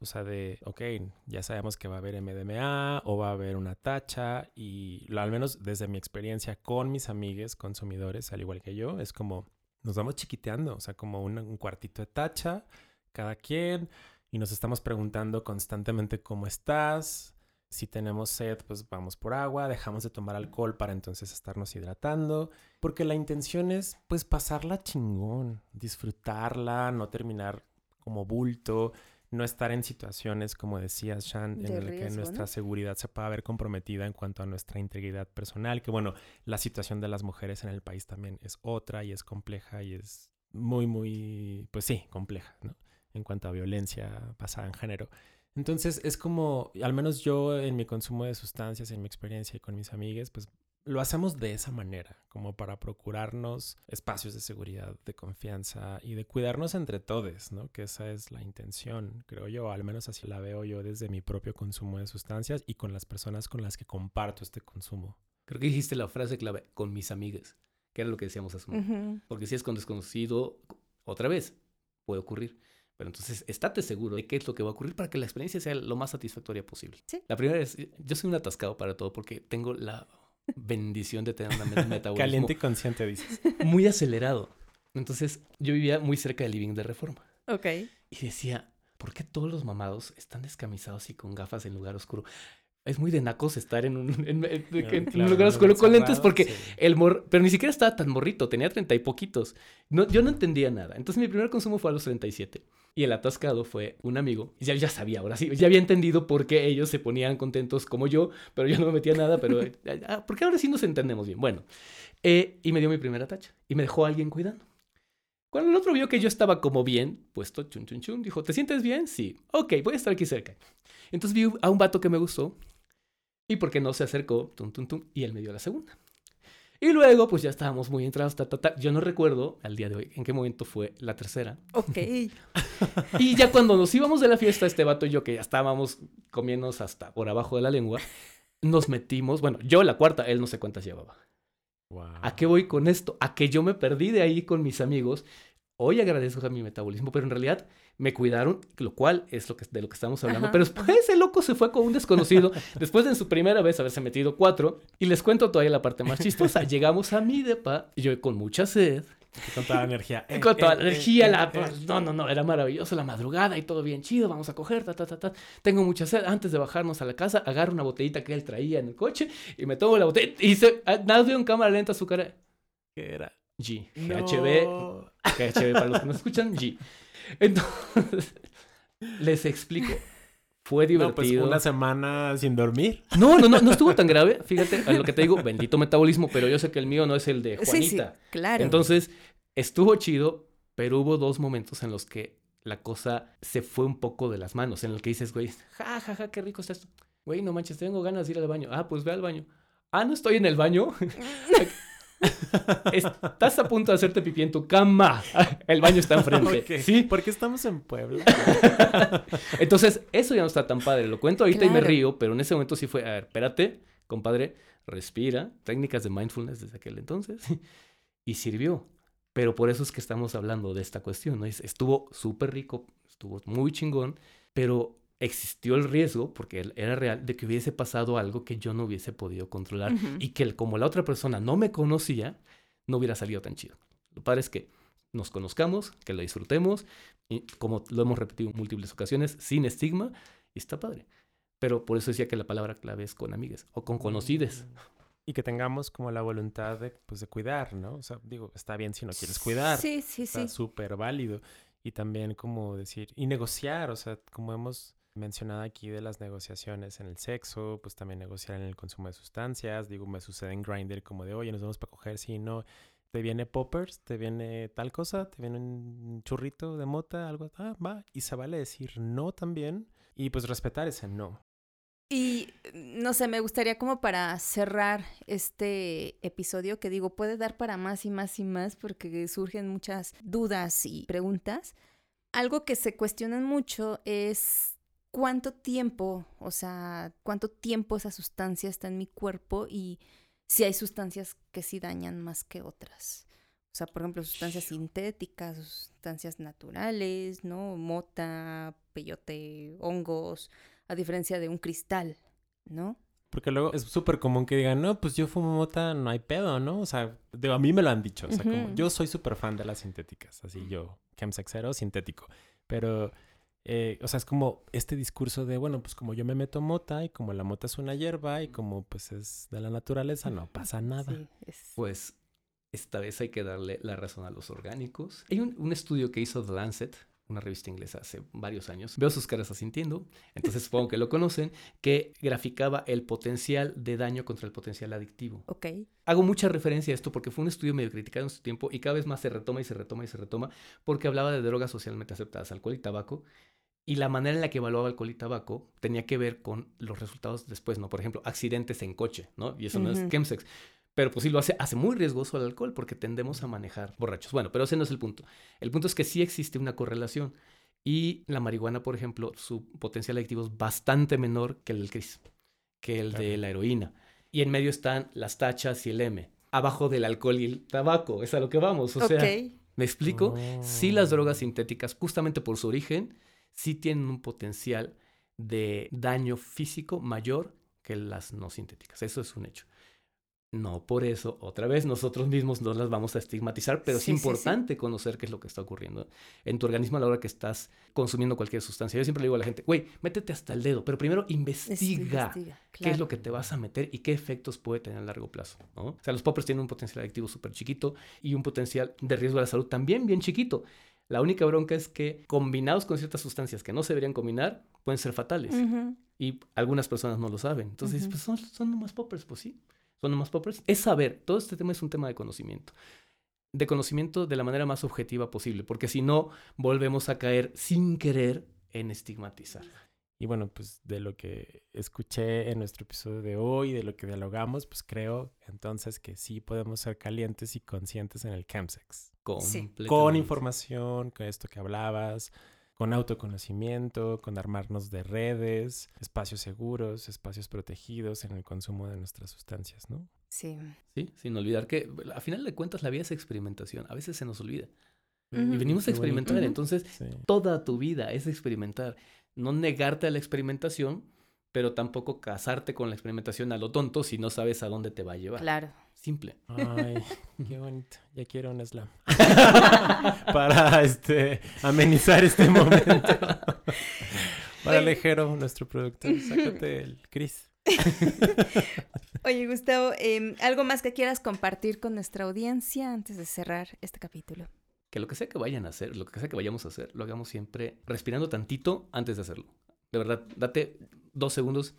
O sea, de, ok, ya sabemos que va a haber MDMA o va a haber una tacha y lo, al menos desde mi experiencia con mis amigues consumidores, al igual que yo, es como nos vamos chiquiteando, o sea, como un, cuartito de tacha, cada quien, y nos estamos preguntando constantemente cómo estás. Si tenemos sed, pues vamos por agua, dejamos de tomar alcohol para entonces estarnos hidratando, porque la intención es pues pasarla chingón, disfrutarla, no terminar como bulto, no estar en situaciones, como decías, Shan, en las que nuestra seguridad se pueda ver comprometida en cuanto a nuestra integridad personal, que bueno, la situación de las mujeres en el país también es otra y es compleja y es muy, muy, pues sí, compleja, ¿no? En cuanto a violencia basada en género. Entonces es como, al menos yo en mi consumo de sustancias, en mi experiencia y con mis amigas, pues lo hacemos de esa manera, como para procurarnos espacios de seguridad, de confianza y de cuidarnos entre todos, ¿no? Que esa es la intención, creo yo, al menos así la veo yo desde mi propio consumo de sustancias y con las personas con las que comparto este consumo. Creo que dijiste la frase clave, con mis amigas, que era lo que decíamos hace un momento. Porque si es con desconocido, otra vez, puede ocurrir. Pero entonces, estate seguro de qué es lo que va a ocurrir para que la experiencia sea lo más satisfactoria posible. Sí. La primera es, yo soy un atascado para todo porque tengo la bendición de tener un metabolismo. Caliente y consciente, dices. Muy acelerado. Entonces, yo vivía muy cerca del living de Reforma. Ok. Y decía, ¿por qué todos los mamados están descamisados y con gafas en lugar oscuro? Es muy de nacos estar en un, lugar oscuro con lentes porque el mor... Pero ni siquiera estaba tan morrito, tenía treinta y poquitos. No, yo no entendía nada. Entonces mi primer consumo fue a los 37. Y el atascado fue un amigo. Ya, ya sabía, ahora sí, ya había entendido por qué ellos se ponían contentos como yo, pero yo no me metía nada, pero... Ah, porque ahora sí nos entendemos bien. Bueno, eh, y me dio mi primera tacha. Y me dejó alguien cuidando. Cuando el otro vio que yo estaba como bien, puesto, chun, chun, chun, dijo, ¿te sientes bien? Sí. Ok, voy a estar aquí cerca. Entonces vi a un vato que me gustó y porque no se acercó, tum, tum, tum, y él me dio la segunda. Y luego, pues ya estábamos muy entrados, ta, ta, ta. Yo no recuerdo al día de hoy en qué momento fue la tercera. Ok. y ya cuando nos íbamos de la fiesta, este vato y yo, que ya estábamos comiéndonos hasta por abajo de la lengua, nos metimos, bueno, yo la cuarta, él no sé cuántas llevaba. ¿A qué voy con esto? A que yo me perdí de ahí con mis amigos. Hoy agradezco a mi metabolismo, pero en realidad me cuidaron, lo cual es lo que, de lo que estamos hablando. Pero después ese loco se fue con un desconocido, después de en su primera vez haberse metido cuatro, y les cuento todavía la parte más chistosa. Llegamos a mi depa, y yo con mucha sed. Con toda la energía. con toda la energía, la, no, no, no, era maravilloso la madrugada y todo bien chido, vamos a coger, ta, ta, ta, ta. Tengo mucha sed. Antes de bajarnos a la casa, agarro una botellita que él traía en el coche y me tomo la botella y se, ah, nada de un cámara lenta su cara. ¿Qué era? G. GHB. GHB para los que no escuchan, G. Entonces, les explico. Fue divertido. No, pues una semana sin dormir. No, no, no, no estuvo tan grave. Fíjate, a lo que te digo, bendito metabolismo, pero yo sé que el mío no es el de Juanita. Sí, claro. Entonces, estuvo chido, pero hubo dos momentos en los que la cosa se fue un poco de las manos, en el que dices, güey, ja, ja, ja, qué rico está esto. Güey, no manches, tengo ganas de ir al baño. Ah, pues ve al baño. Ah, no estoy en el baño. Estás a punto de hacerte pipí en tu cama. El baño está enfrente. Sí. Porque estamos en Puebla. Entonces, eso ya no está tan padre. Lo cuento ahorita y me río, pero en ese momento sí fue, a ver, espérate, compadre, respira. Técnicas de mindfulness desde aquel entonces. Y sirvió. Pero por eso es que estamos hablando de esta cuestión. ¿no? Estuvo súper rico, estuvo muy chingón, pero existió el riesgo, porque era real, de que hubiese pasado algo que yo no hubiese podido controlar y que como la otra persona no me conocía, no hubiera salido tan chido. Lo padre es que nos conozcamos, que lo disfrutemos, y como lo hemos repetido en múltiples ocasiones, sin estigma, y está padre. Pero por eso decía que la palabra clave es con amigas o con conocides. Mm. Y que tengamos como la voluntad de, pues, de cuidar, ¿no? O sea, digo, está bien si no quieres cuidar. Sí, sí, está sí. súper válido. Y también como decir, y negociar, o sea, como hemos mencionado aquí de las negociaciones en el sexo, pues también negociar en el consumo de sustancias. Digo, me sucede en Grindr como de, oye, nos vamos para coger, si no, te viene poppers, te viene tal cosa, te viene un churrito de mota, algo, ah, va. Y se vale decir no también y pues respetar ese no. Y no sé, me gustaría como para cerrar este episodio que digo, puede dar para más y más y más porque surgen muchas dudas y preguntas. Algo que se cuestionan mucho es cuánto tiempo, o sea, cuánto tiempo esa sustancia está en mi cuerpo y si hay sustancias que sí dañan más que otras. O sea, por ejemplo, sustancias sintéticas, sustancias naturales, ¿no? Mota, peyote, hongos, a diferencia de un cristal, ¿no? Porque luego es súper común que digan, no, pues yo fumo mota, no hay pedo, ¿no? O sea, a mí me lo han dicho. O sea, como yo soy súper fan de las sintéticas, así yo, chemsexero, sintético. Pero eh, o sea, es como este discurso de, bueno, pues como yo me meto mota y como la mota es una hierba y como pues es de la naturaleza, no pasa nada. Pues esta vez hay que darle la razón a los orgánicos. Hay un, estudio que hizo The Lancet, una revista inglesa hace varios años. Veo sus caras asintiendo, entonces supongo que lo conocen, que graficaba el potencial de daño contra el potencial adictivo. Ok. Hago mucha referencia a esto porque fue un estudio medio criticado en su tiempo y cada vez más se retoma y se retoma y se retoma porque hablaba de drogas socialmente aceptadas, alcohol y tabaco, Y la manera en la que evaluaba alcohol y tabaco tenía que ver con los resultados después, ¿no? Por ejemplo, accidentes en coche, ¿no? Y eso no es chemsex. Pero pues sí lo hace, hace muy riesgoso el alcohol porque tendemos a manejar borrachos. Bueno, pero ese no es el punto. El punto es que sí existe una correlación. Y la marihuana, por ejemplo, su potencial adictivo es bastante menor que el del CRIS, que el de la heroína. Y en medio están las tachas y el M. Abajo del alcohol y el tabaco. Es a lo que vamos. O sea, ¿me explico? Sí, las oh. drogas sintéticas, justamente por su origen, sí tienen un potencial de daño físico mayor que las no sintéticas. Eso es un hecho. No por eso, otra vez, nosotros mismos no las vamos a estigmatizar, pero es importante conocer qué es lo que está ocurriendo en tu organismo a la hora que estás consumiendo cualquier sustancia. Yo siempre le digo a la gente, güey, métete hasta el dedo, pero primero investiga, qué es lo que te vas a meter y qué efectos puede tener a largo plazo. ¿no? O sea, los poppers tienen un potencial adictivo súper chiquito y un potencial de riesgo a la salud también bien chiquito. La única bronca es que combinados con ciertas sustancias que no se deberían combinar, pueden ser fatales. Y algunas personas no lo saben. Entonces, pues son, son nomás poppers, pues sí son más poppers, es saber, todo este tema es un tema de conocimiento. De conocimiento de la manera más objetiva posible, porque si no, volvemos a caer sin querer en estigmatizar. Y bueno, pues de lo que escuché en nuestro episodio de hoy, de lo que dialogamos, pues creo entonces que sí podemos ser calientes y conscientes en el campsex. Con información, con esto que hablabas, con autoconocimiento, con armarnos de redes, espacios seguros, espacios protegidos en el consumo de nuestras sustancias, ¿no? Sí. Sí, sin olvidar que a final de cuentas la vida es experimentación, a veces se nos olvida. Y venimos a experimentar, entonces toda tu vida es experimentar, no negarte a la experimentación, pero tampoco casarte con la experimentación a lo tonto si no sabes a dónde te va a llevar. Claro. Simple. Ay, qué bonito. Ya quiero un slam. Para este amenizar este momento. Para Alejero, nuestro productor, sácate el Cris. Oye, Gustavo, em, ¿algo más que quieras compartir con nuestra audiencia antes de cerrar este capítulo? Que lo que sea que vayan a hacer, lo que sea que vayamos a hacer, lo hagamos siempre respirando tantito antes de hacerlo. De verdad, date dos segundos,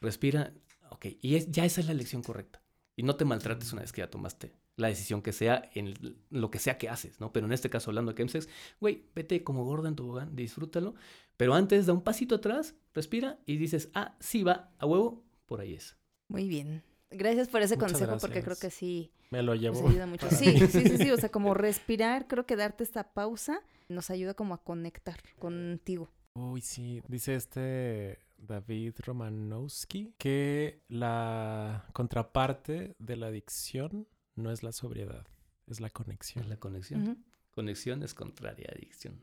respira, ok, y es, ya esa es la lección correcta. Y no te maltrates una vez que ya tomaste la decisión que sea en lo que sea que haces, ¿no? Pero en este caso, hablando de chemsex, güey, vete como gorda en tu tobogán, disfrútalo. Pero antes da un pasito atrás, respira y dices, ah, sí va, a huevo, por ahí es. Muy bien. Gracias por ese consejo porque creo que sí. Me lo llevo. ayuda mucho. Sí, sí, sí, sí. O sea, como respirar, creo que darte esta pausa nos ayuda como a conectar contigo. Uy, sí. Dice este David Romanowski que la contraparte de la adicción no es la sobriedad, es la conexión. Es la conexión. Conexión es contraria a adicción.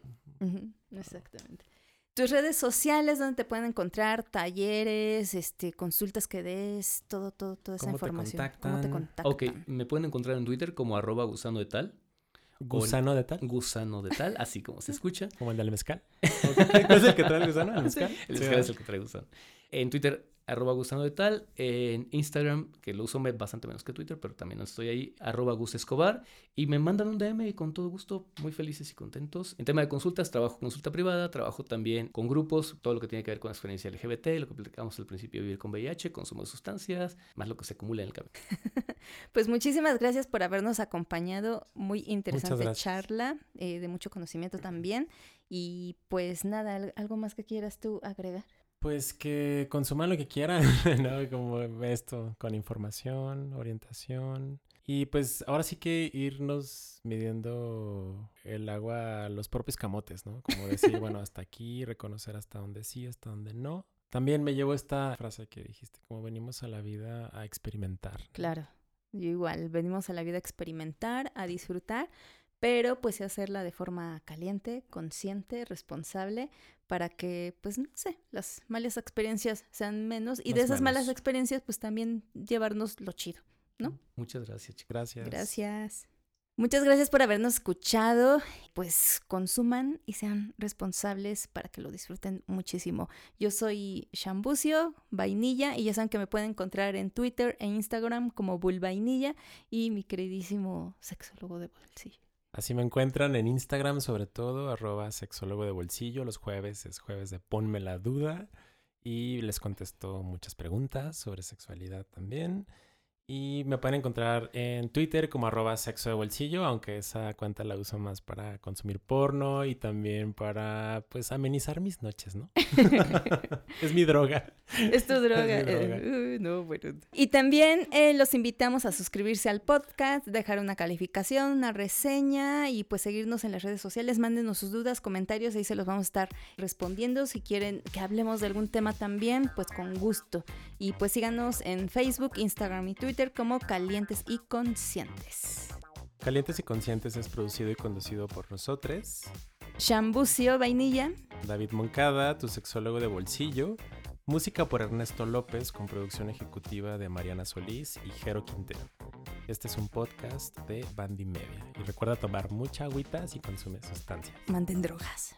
Exactamente. Tus redes sociales, donde te pueden encontrar, talleres, este, consultas que des, todo, todo, toda esa información. ¿Cómo te contactan? Ok, me pueden encontrar en Twitter como arroba gusano de tal. ¿Gusano de tal? Gusano de tal, así como se escucha. ¿Como el del mezcal? ¿Es el que trae el gusano? ¿El mezcal? el mezcal es el que trae gusano. En Twitter arroba gusano de tal, en Instagram, que lo uso bastante menos que Twitter, pero también estoy ahí, arroba Gus Escobar, y me mandan un DM y con todo gusto, muy felices y contentos. En tema de consultas, trabajo consulta privada, trabajo también con grupos, todo lo que tiene que ver con la experiencia LGBT, lo que platicamos al principio, vivir con VIH, consumo de sustancias, más lo que se acumula en el cabello. pues muchísimas gracias por habernos acompañado, muy interesante charla, eh, de mucho conocimiento también, y pues nada, algo más que quieras tú agregar. Pues que consuman lo que quieran, ¿no? Como esto, con información, orientación. Y pues ahora sí que irnos midiendo el agua a los propios camotes, ¿no? Como decir, bueno, hasta aquí, reconocer hasta dónde sí, hasta dónde no. También me llevo esta frase que dijiste, como venimos a la vida a experimentar. Claro, igual, venimos a la vida a experimentar, a disfrutar, pero pues hacerla de forma caliente, consciente, responsable, para que, pues, no sé, las malas experiencias sean menos y de esas malas experiencias, pues también llevarnos lo chido, ¿no? Muchas gracias, chicas. Gracias. Gracias. Muchas gracias por habernos escuchado. Pues consuman y sean responsables para que lo disfruten muchísimo. Yo soy Shambucio Vainilla y ya saben que me pueden encontrar en Twitter e Instagram como Bull Vainilla y mi queridísimo sexólogo de bolsillo. Así me encuentran en Instagram, sobre todo, arroba sexólogo de bolsillo. Los jueves es jueves de Ponme la Duda. Y les contesto muchas preguntas sobre sexualidad también. Y me pueden encontrar en Twitter como arroba sexo de bolsillo, aunque esa cuenta la uso más para consumir porno y también para, pues, amenizar mis noches, ¿no? es mi droga. Es tu droga. Eh, no, bueno. Y también eh, los invitamos a suscribirse al podcast, dejar una calificación, una reseña y pues seguirnos en las redes sociales. Mándenos sus dudas, comentarios, ahí se los vamos a estar respondiendo. Si quieren que hablemos de algún tema también, pues con gusto. Y pues síganos en Facebook, Instagram y Twitter como Calientes y Conscientes. Calientes y Conscientes es producido y conducido por nosotros. Shambucio Vainilla. David Moncada, tu sexólogo de bolsillo. Música por Ernesto López con producción ejecutiva de Mariana Solís y Jero Quintero. Este es un podcast de Bandy Media. Y recuerda tomar mucha agüita si consumes sustancias. Mantén drogas.